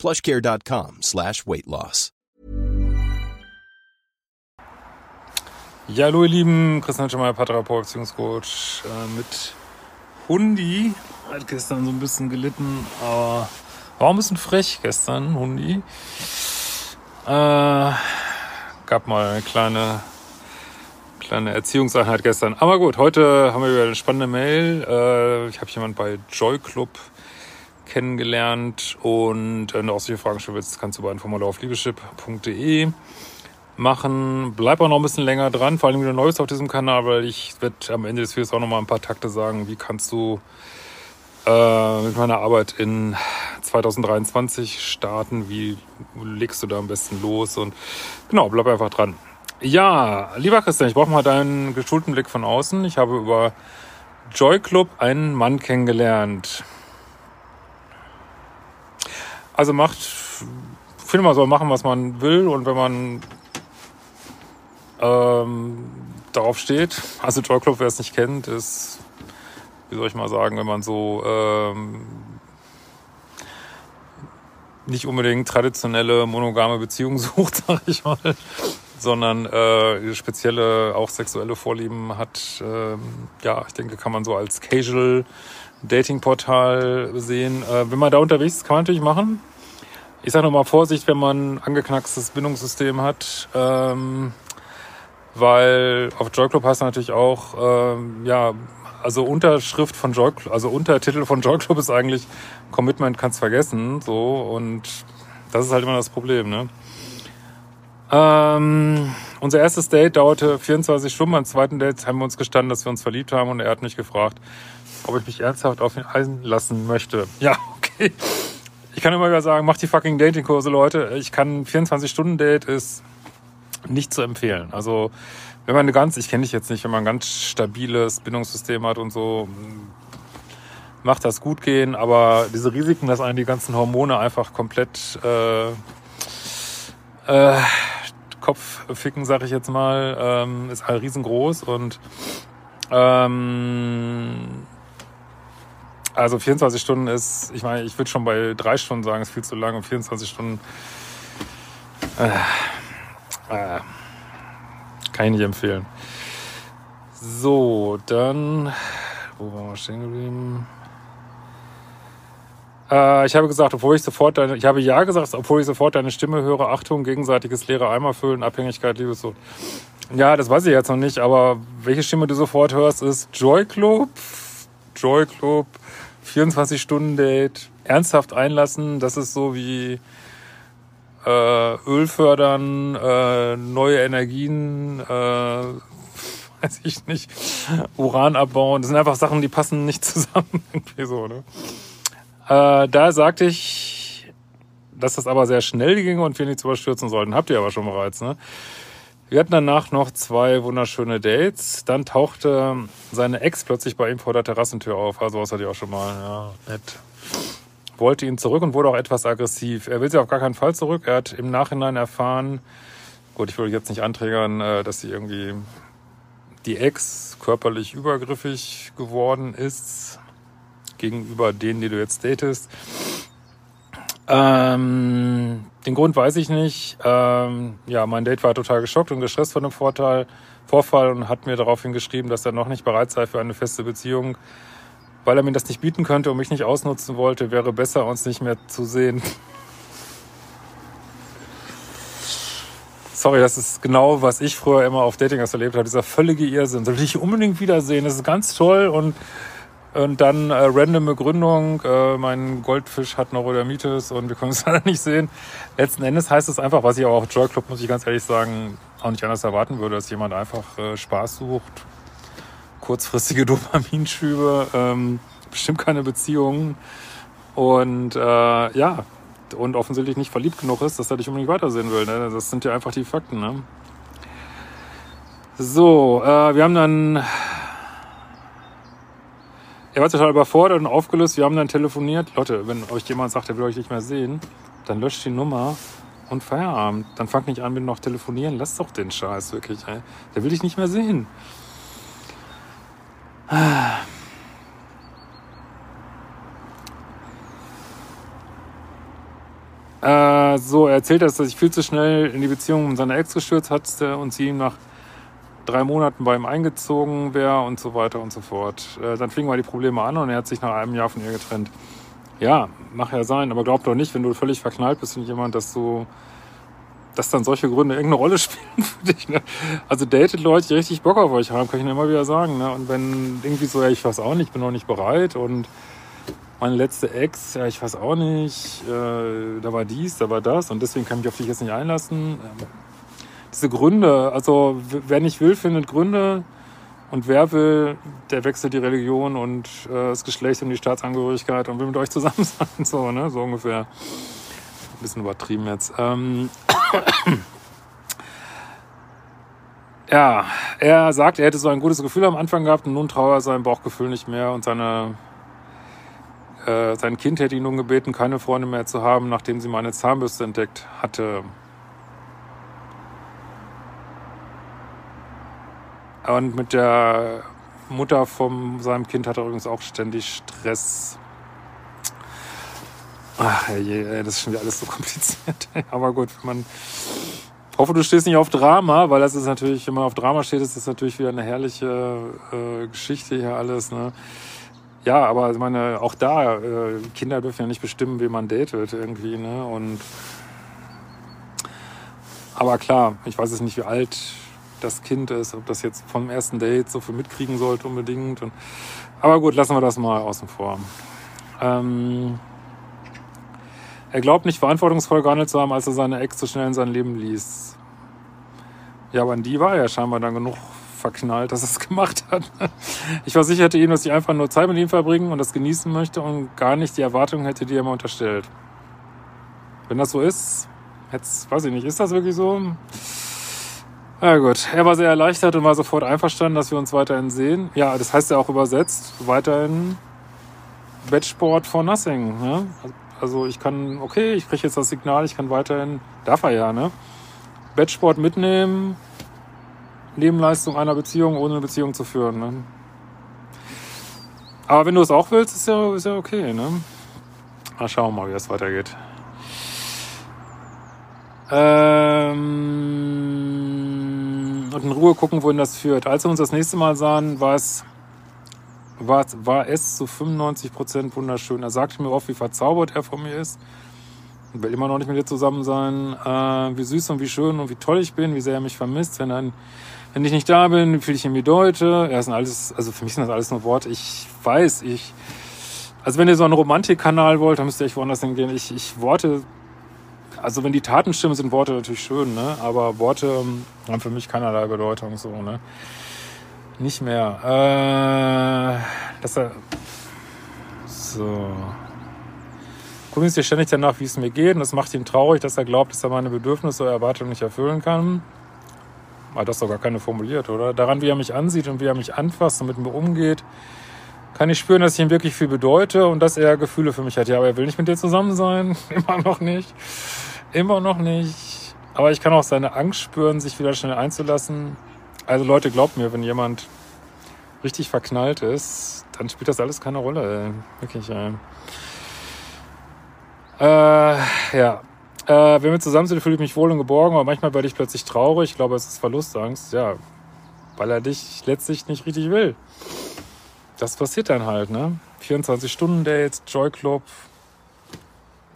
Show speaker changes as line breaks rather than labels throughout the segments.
plushcare.com slash weight loss.
Ja, hallo ihr Lieben, Christian Schemmer, Paartherapeut, Beziehungscoach äh, mit Hundi. Hat gestern so ein bisschen gelitten, aber war ein bisschen frech gestern, Hundi. Äh, gab mal eine kleine, kleine Erziehungseinheit gestern. Aber gut, heute haben wir wieder eine spannende Mail. Äh, ich habe jemanden bei Joy Club kennengelernt und wenn du auch solche Fragen stellen willst, kannst du bei ein Formular auf liebeschip.de machen. Bleib auch noch ein bisschen länger dran, vor allem wieder Neues auf diesem Kanal, weil ich werde am Ende des Videos auch noch mal ein paar Takte sagen, wie kannst du äh, mit meiner Arbeit in 2023 starten, wie legst du da am besten los und genau, bleib einfach dran. Ja, lieber Christian, ich brauche mal deinen geschulten Blick von außen. Ich habe über Joy Club einen Mann kennengelernt. Also macht, finde man soll machen, was man will und wenn man ähm, darauf steht. Also Joy Club, wer es nicht kennt, ist, wie soll ich mal sagen, wenn man so ähm, nicht unbedingt traditionelle monogame Beziehungen sucht, sag ich mal, sondern äh, spezielle auch sexuelle Vorlieben hat. Ähm, ja, ich denke, kann man so als Casual Dating-Portal sehen. Äh, wenn man da unterwegs ist, kann man natürlich machen. Ich sage nochmal Vorsicht, wenn man angeknackstes Bindungssystem hat. Ähm, weil auf Joy Club heißt natürlich auch, ähm, ja, also Unterschrift von Joy Club, also Untertitel von Joy Club ist eigentlich Commitment kannst vergessen, so und das ist halt immer das Problem, ne? Ähm, unser erstes Date dauerte 24 Stunden. Beim zweiten Date haben wir uns gestanden, dass wir uns verliebt haben und er hat mich gefragt, ob ich mich ernsthaft auf ihn einlassen möchte. Ja, okay. Ich kann immer wieder sagen, macht die fucking Datingkurse, Leute. Ich kann 24-Stunden-Date ist nicht zu empfehlen. Also wenn man eine ganz, ich kenne dich jetzt nicht, wenn man ein ganz stabiles Bindungssystem hat und so, macht das gut gehen, aber diese Risiken, dass einen die ganzen Hormone einfach komplett äh, äh, Kopf ficken, sag ich jetzt mal, ähm, ist halt riesengroß und ähm, also 24 Stunden ist, ich meine, ich würde schon bei drei Stunden sagen, ist viel zu lang und 24 Stunden äh, äh, kann ich nicht empfehlen. So, dann, wo waren wir stehen geblieben? Äh, ich habe gesagt, obwohl ich sofort deine, ich habe ja gesagt, obwohl ich sofort deine Stimme höre, Achtung, gegenseitiges leere Eimer füllen, Abhängigkeit, Liebessucht. Ja, das weiß ich jetzt noch nicht, aber welche Stimme du sofort hörst, ist Joy Club, Joy Club, 24-Stunden-Date, ernsthaft einlassen, das ist so wie äh, Öl fördern, äh, neue Energien, äh, weiß ich nicht, Uran abbauen. Das sind einfach Sachen, die passen nicht zusammen. Irgendwie so, ne? Äh, da sagte ich, dass das aber sehr schnell ging und wir nichts überstürzen sollten. Habt ihr aber schon bereits, ne? Wir hatten danach noch zwei wunderschöne Dates. Dann tauchte seine Ex plötzlich bei ihm vor der Terrassentür auf. Also was hatte ich auch schon mal. Ja, nett. Wollte ihn zurück und wurde auch etwas aggressiv. Er will sie auf gar keinen Fall zurück. Er hat im Nachhinein erfahren, gut, ich will jetzt nicht anträgern, äh, dass sie irgendwie die Ex körperlich übergriffig geworden ist gegenüber denen, die du jetzt datest. Ähm, den Grund weiß ich nicht. Ähm, ja, mein Date war total geschockt und gestresst von dem Vorteil, Vorfall und hat mir daraufhin geschrieben, dass er noch nicht bereit sei für eine feste Beziehung, weil er mir das nicht bieten könnte und mich nicht ausnutzen wollte, wäre besser, uns nicht mehr zu sehen. Sorry, das ist genau, was ich früher immer auf Dating erlebt habe. Dieser völlige Irrsinn. Soll ich unbedingt wiedersehen. Das ist ganz toll und und dann äh, random Begründung, äh, mein Goldfisch hat Neurodermitis und wir können es leider nicht sehen. Letzten Endes heißt es einfach, was ich auch auf Joy Club, muss ich ganz ehrlich sagen, auch nicht anders erwarten würde, dass jemand einfach äh, Spaß sucht, kurzfristige Dopaminschübe, ähm, bestimmt keine Beziehungen. Und äh, ja, und offensichtlich nicht verliebt genug ist, dass er dich unbedingt weitersehen will. Ne? Das sind ja einfach die Fakten. Ne? So, äh, wir haben dann. Er war total überfordert und aufgelöst. Wir haben dann telefoniert. Leute, wenn euch jemand sagt, er will euch nicht mehr sehen, dann löscht die Nummer und Feierabend. Dann fangt nicht an mit noch telefonieren. Lass doch den Scheiß wirklich. Ey. Der will dich nicht mehr sehen. Äh, so, er erzählt, dass er sich viel zu schnell in die Beziehung mit seiner Ex gestürzt hat und sie ihm nach drei Monaten bei ihm eingezogen wäre und so weiter und so fort. Äh, dann fingen mal die Probleme an und er hat sich nach einem Jahr von ihr getrennt. Ja, mag ja sein, aber glaub doch nicht, wenn du völlig verknallt bist in jemand, dass du, dass dann solche Gründe irgendeine Rolle spielen für dich. Ne? Also datet Leute, die richtig Bock auf euch haben, kann ich Ihnen immer wieder sagen. Ne? Und wenn irgendwie so, ja, ich weiß auch nicht, ich bin noch nicht bereit und meine letzte Ex, ja, ich weiß auch nicht, äh, da war dies, da war das und deswegen kann ich mich auf dich jetzt nicht einlassen. Ähm, diese Gründe, also wer nicht will, findet Gründe und wer will, der wechselt die Religion und äh, das Geschlecht und die Staatsangehörigkeit und will mit euch zusammen sein, so, ne, so ungefähr. Ein bisschen übertrieben jetzt. Ähm ja, er sagt, er hätte so ein gutes Gefühl am Anfang gehabt und nun traue er sein Bauchgefühl nicht mehr und seine äh, sein Kind hätte ihn nun gebeten, keine Freunde mehr zu haben, nachdem sie meine Zahnbürste entdeckt hatte. Und mit der Mutter von seinem Kind hat er übrigens auch ständig Stress. Ach, je, das ist schon wieder alles so kompliziert. Aber gut, man. Ich hoffe, du stehst nicht auf Drama, weil das ist natürlich, wenn man auf Drama steht, ist das natürlich wieder eine herrliche äh, Geschichte hier alles. Ne? Ja, aber ich meine, auch da, äh, Kinder dürfen ja nicht bestimmen, wie man datet irgendwie, ne? Und aber klar, ich weiß jetzt nicht, wie alt das Kind ist, ob das jetzt vom ersten Date so viel mitkriegen sollte unbedingt. Und, aber gut, lassen wir das mal außen vor. Ähm, er glaubt nicht verantwortungsvoll gehandelt zu haben, als er seine Ex so schnell in sein Leben ließ. Ja, aber an die war er scheinbar dann genug verknallt, dass er es gemacht hat. Ich versicherte ihm, dass ich einfach nur Zeit mit ihm verbringen und das genießen möchte und gar nicht die Erwartungen hätte, die er mir unterstellt. Wenn das so ist, jetzt weiß ich nicht, ist das wirklich so? Na gut, er war sehr erleichtert und war sofort einverstanden, dass wir uns weiterhin sehen. Ja, das heißt ja auch übersetzt, weiterhin Bettsport for nothing. Ne? Also ich kann, okay, ich kriege jetzt das Signal, ich kann weiterhin, darf er ja, ne? Bettsport mitnehmen, Nebenleistung einer Beziehung, ohne eine Beziehung zu führen. Ne? Aber wenn du es auch willst, ist ja, ist ja okay. Ne? Mal schauen mal, wie es weitergeht. Ähm, und in Ruhe gucken, wohin das führt. Als wir uns das nächste Mal sahen, war es, war, war es zu 95 Prozent wunderschön. Er sagte mir oft, wie verzaubert er von mir ist. Ich will immer noch nicht mit dir zusammen sein. Äh, wie süß und wie schön und wie toll ich bin, wie sehr er mich vermisst. Wenn ein wenn ich nicht da bin, wie viel ich irgendwie deute. Ja, sind alles, also für mich sind das alles nur Worte. Ich weiß, ich, also wenn ihr so einen Romantikkanal wollt, dann müsst ihr echt woanders hingehen. Ich, ich Worte, also wenn die Taten stimmen, sind Worte natürlich schön, ne? Aber Worte ähm, haben für mich keinerlei Bedeutung, so, ne? Nicht mehr. Äh, dass er, so. Gucken Sie ständig danach, wie es mir geht. Und das macht ihn traurig, dass er glaubt, dass er meine Bedürfnisse oder Erwartungen nicht erfüllen kann. Hat das sogar keine formuliert, oder? Daran, wie er mich ansieht und wie er mich anfasst und mit mir umgeht, kann ich spüren, dass ich ihm wirklich viel bedeute und dass er Gefühle für mich hat. Ja, aber er will nicht mit dir zusammen sein. Immer noch nicht. Immer noch nicht. Aber ich kann auch seine Angst spüren, sich wieder schnell einzulassen. Also Leute, glaubt mir, wenn jemand richtig verknallt ist, dann spielt das alles keine Rolle. Ey. Wirklich, ey. Äh, ja, äh, wenn wir zusammen sind, fühle ich mich wohl und geborgen, aber manchmal werde ich plötzlich traurig. Ich glaube, es ist Verlustangst, ja, weil er dich letztlich nicht richtig will. Das passiert dann halt, ne? 24-Stunden-Dates, Joy-Club,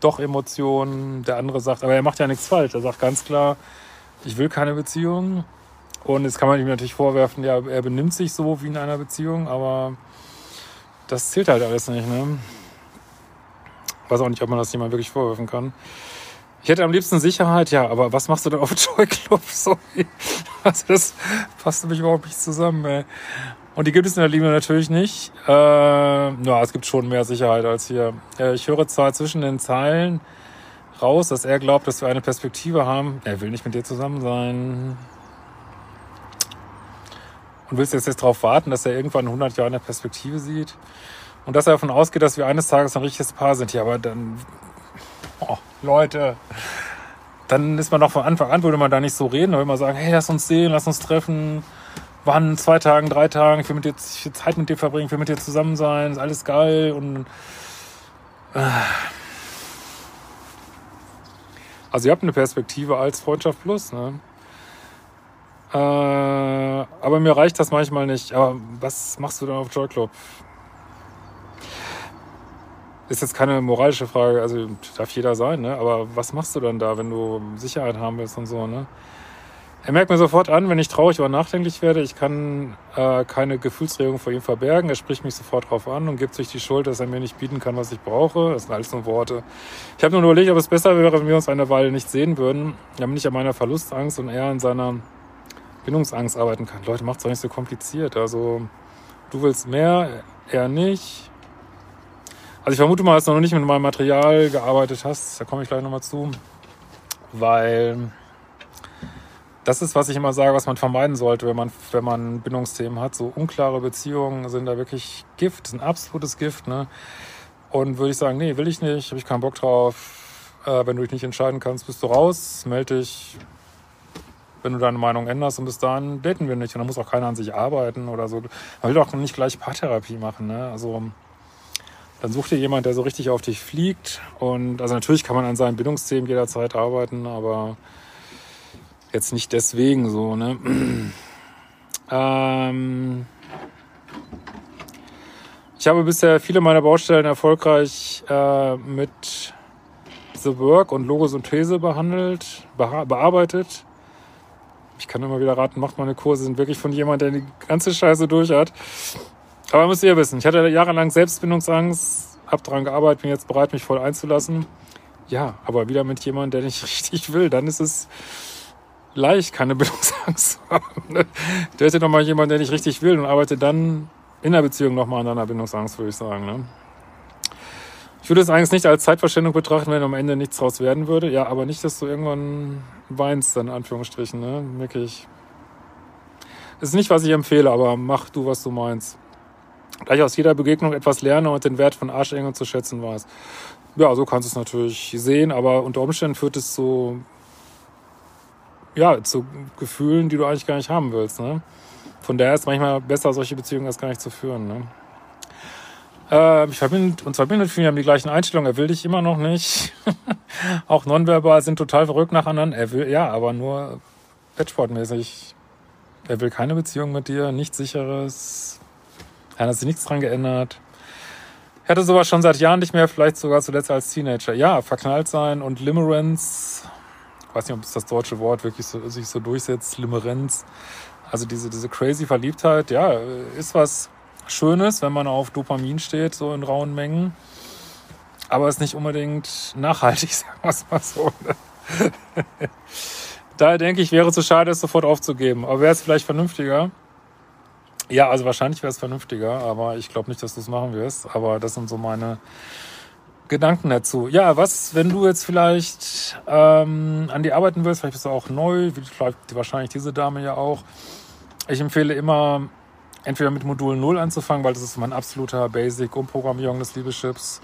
doch Emotionen. Der andere sagt, aber er macht ja nichts falsch. Er sagt ganz klar, ich will keine Beziehung. Und jetzt kann man ihm natürlich vorwerfen, ja, er benimmt sich so wie in einer Beziehung, aber das zählt halt alles nicht, ne? Ich weiß auch nicht, ob man das jemand wirklich vorwerfen kann. Ich hätte am liebsten Sicherheit, ja, aber was machst du denn auf Joy Club? Sorry. Also das passt nämlich überhaupt nicht zusammen, ey. Und die gibt es in der Liebe natürlich nicht. Äh, ja, es gibt schon mehr Sicherheit als hier. Äh, ich höre zwar zwischen den Zeilen, raus, dass er glaubt, dass wir eine Perspektive haben. Er will nicht mit dir zusammen sein. Und willst jetzt, jetzt darauf warten, dass er irgendwann in 100 Jahren eine Perspektive sieht? Und dass er davon ausgeht, dass wir eines Tages ein richtiges Paar sind. Ja, aber dann, oh, Leute, dann ist man doch von Anfang an, würde man da nicht so reden, würde man sagen, hey, lass uns sehen, lass uns treffen. Wann? Zwei Tagen, drei Tagen, ich will, mit dir, ich will Zeit mit dir verbringen, ich will mit dir zusammen sein, ist alles geil und äh. also ihr habt eine Perspektive als Freundschaft Plus, ne? Äh, aber mir reicht das manchmal nicht. Aber was machst du dann auf Joy Club? Ist jetzt keine moralische Frage, also darf jeder sein, ne? Aber was machst du dann da, wenn du Sicherheit haben willst und so, ne? Er merkt mir sofort an, wenn ich traurig oder nachdenklich werde, ich kann äh, keine Gefühlsregung vor ihm verbergen. Er spricht mich sofort drauf an und gibt sich die Schuld, dass er mir nicht bieten kann, was ich brauche. Das sind alles nur Worte. Ich habe nur überlegt, ob es besser wäre, wenn wir uns eine Weile nicht sehen würden, damit ich an meiner Verlustangst und er an seiner Bindungsangst arbeiten kann. Leute, macht's doch nicht so kompliziert. Also, du willst mehr, er nicht. Also ich vermute mal, dass du noch nicht mit meinem Material gearbeitet hast. Da komme ich gleich nochmal zu. Weil das ist, was ich immer sage, was man vermeiden sollte, wenn man, wenn man Bindungsthemen hat. So unklare Beziehungen sind da wirklich Gift, ein absolutes Gift. Ne? Und würde ich sagen, nee, will ich nicht, habe ich keinen Bock drauf. Äh, wenn du dich nicht entscheiden kannst, bist du raus, melde dich, wenn du deine Meinung änderst und bis dahin daten wir nicht. Und dann muss auch keiner an sich arbeiten oder so. Man will doch nicht gleich Paartherapie machen. Ne? Also dann such dir jemand, der so richtig auf dich fliegt. Und also natürlich kann man an seinen Bindungsthemen jederzeit arbeiten, aber jetzt nicht deswegen so. Ne? ähm ich habe bisher viele meiner Baustellen erfolgreich äh, mit The Work und Logosynthese behandelt, bearbeitet. Ich kann immer wieder raten, macht meine Kurse, sind wirklich von jemandem, der die ganze Scheiße durch hat. Aber müsst ihr wissen, ich hatte jahrelang Selbstbindungsangst, hab daran gearbeitet, bin jetzt bereit, mich voll einzulassen. Ja, aber wieder mit jemandem, der nicht richtig will, dann ist es leicht, keine Bindungsangst haben. Ne? Der hätte nochmal jemand, der nicht richtig will und arbeitet dann in der Beziehung nochmal an deiner Bindungsangst, würde ich sagen. Ne? Ich würde es eigentlich nicht als Zeitverschwendung betrachten, wenn am Ende nichts draus werden würde. Ja, aber nicht, dass du irgendwann weinst, dann in Anführungsstrichen, ne? Wirklich. Ist nicht, was ich empfehle, aber mach du, was du meinst. Da ich aus jeder Begegnung etwas lerne und den Wert von Arschengeln zu schätzen weiß. Ja, so kannst du es natürlich sehen, aber unter Umständen führt es zu, ja, zu Gefühlen, die du eigentlich gar nicht haben willst, ne? Von daher ist manchmal besser, solche Beziehungen erst gar nicht zu führen, ne? Äh, ich verbinde, uns verbindet viel, haben die gleichen Einstellungen. Er will dich immer noch nicht. auch nonverbal sind total verrückt nach anderen. Er will, ja, aber nur Wettsportmäßig. Er will keine Beziehung mit dir, nichts sicheres. Er hat sich nichts dran geändert. Er hatte sowas schon seit Jahren nicht mehr, vielleicht sogar zuletzt als Teenager. Ja, verknallt sein und Limerence. Ich weiß nicht, ob es das deutsche Wort wirklich so, sich so durchsetzt. Limerenz. Also diese, diese crazy Verliebtheit, ja, ist was, Schönes, wenn man auf Dopamin steht, so in rauen Mengen. Aber ist nicht unbedingt nachhaltig, sagen wir es mal so. Ne? Daher denke ich, wäre zu schade, es sofort aufzugeben. Aber wäre es vielleicht vernünftiger? Ja, also wahrscheinlich wäre es vernünftiger, aber ich glaube nicht, dass du es machen wirst. Aber das sind so meine Gedanken dazu. Ja, was, wenn du jetzt vielleicht ähm, an die arbeiten willst, vielleicht bist du auch neu, wie vielleicht wahrscheinlich diese Dame ja auch. Ich empfehle immer entweder mit Modul 0 anzufangen, weil das ist mein absoluter Basic Umprogrammierung des Liebeschips.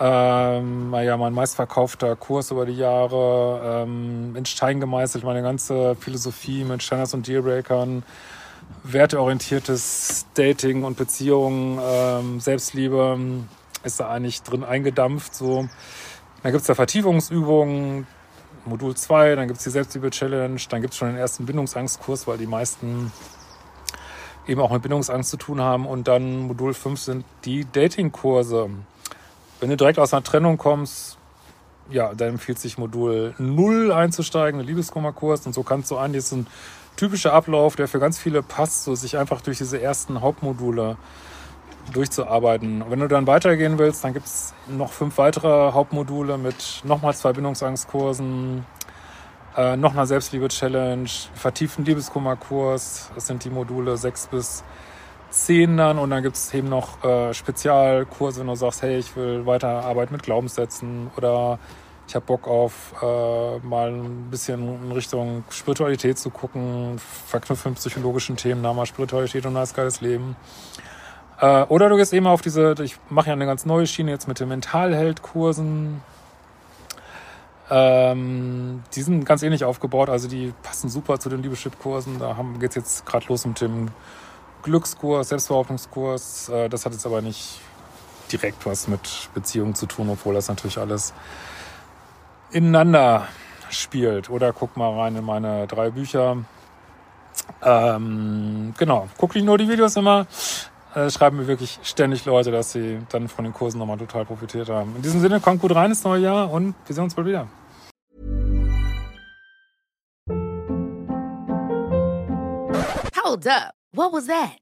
Ähm, ja, mein meistverkaufter Kurs über die Jahre, ähm, in Stein gemeißelt, meine ganze Philosophie mit Standards und Dealbreakern, werteorientiertes Dating und Beziehungen, ähm, Selbstliebe ist da eigentlich drin eingedampft. So. Dann gibt's da Vertiefungsübungen, Modul 2, dann gibt's die Selbstliebe-Challenge, dann gibt's schon den ersten Bindungsangstkurs, weil die meisten eben auch mit Bindungsangst zu tun haben. Und dann Modul 5 sind die Datingkurse. Wenn du direkt aus einer Trennung kommst, ja, dann empfiehlt sich Modul 0 einzusteigen, ein Liebeskummerkurs. Und so kannst du an, das ist ein typischer Ablauf, der für ganz viele passt, so sich einfach durch diese ersten Hauptmodule durchzuarbeiten. Wenn du dann weitergehen willst, dann gibt es noch fünf weitere Hauptmodule mit nochmal zwei Bindungsangstkursen, äh, noch eine Selbstliebe-Challenge, vertieften Liebeskummerkurs. Das sind die Module 6 bis 10 dann. Und dann gibt es eben noch äh, Spezialkurse, wenn du sagst, hey, ich will weiter arbeiten mit Glaubenssätzen oder ich habe Bock auf äh, mal ein bisschen in Richtung Spiritualität zu gucken, verknüpfen psychologischen Themen, Nama Spiritualität und ein geiles Leben. Äh, oder du gehst eben auf diese, ich mache ja eine ganz neue Schiene jetzt mit den Mentalheld-Kursen. Ähm, die sind ganz ähnlich aufgebaut, also die passen super zu den Liebeschip-Kursen. Da geht es jetzt gerade los mit dem Glückskurs, Selbstverordnungskurs. Äh, das hat jetzt aber nicht direkt was mit Beziehungen zu tun, obwohl das natürlich alles ineinander spielt. Oder guck mal rein in meine drei Bücher. Ähm, genau, guck nicht nur die Videos immer. Äh, schreiben mir wirklich ständig Leute, dass sie dann von den Kursen nochmal total profitiert haben. In diesem Sinne, kommt gut rein ins neue Jahr und wir sehen uns bald wieder.
Hold up. What was that?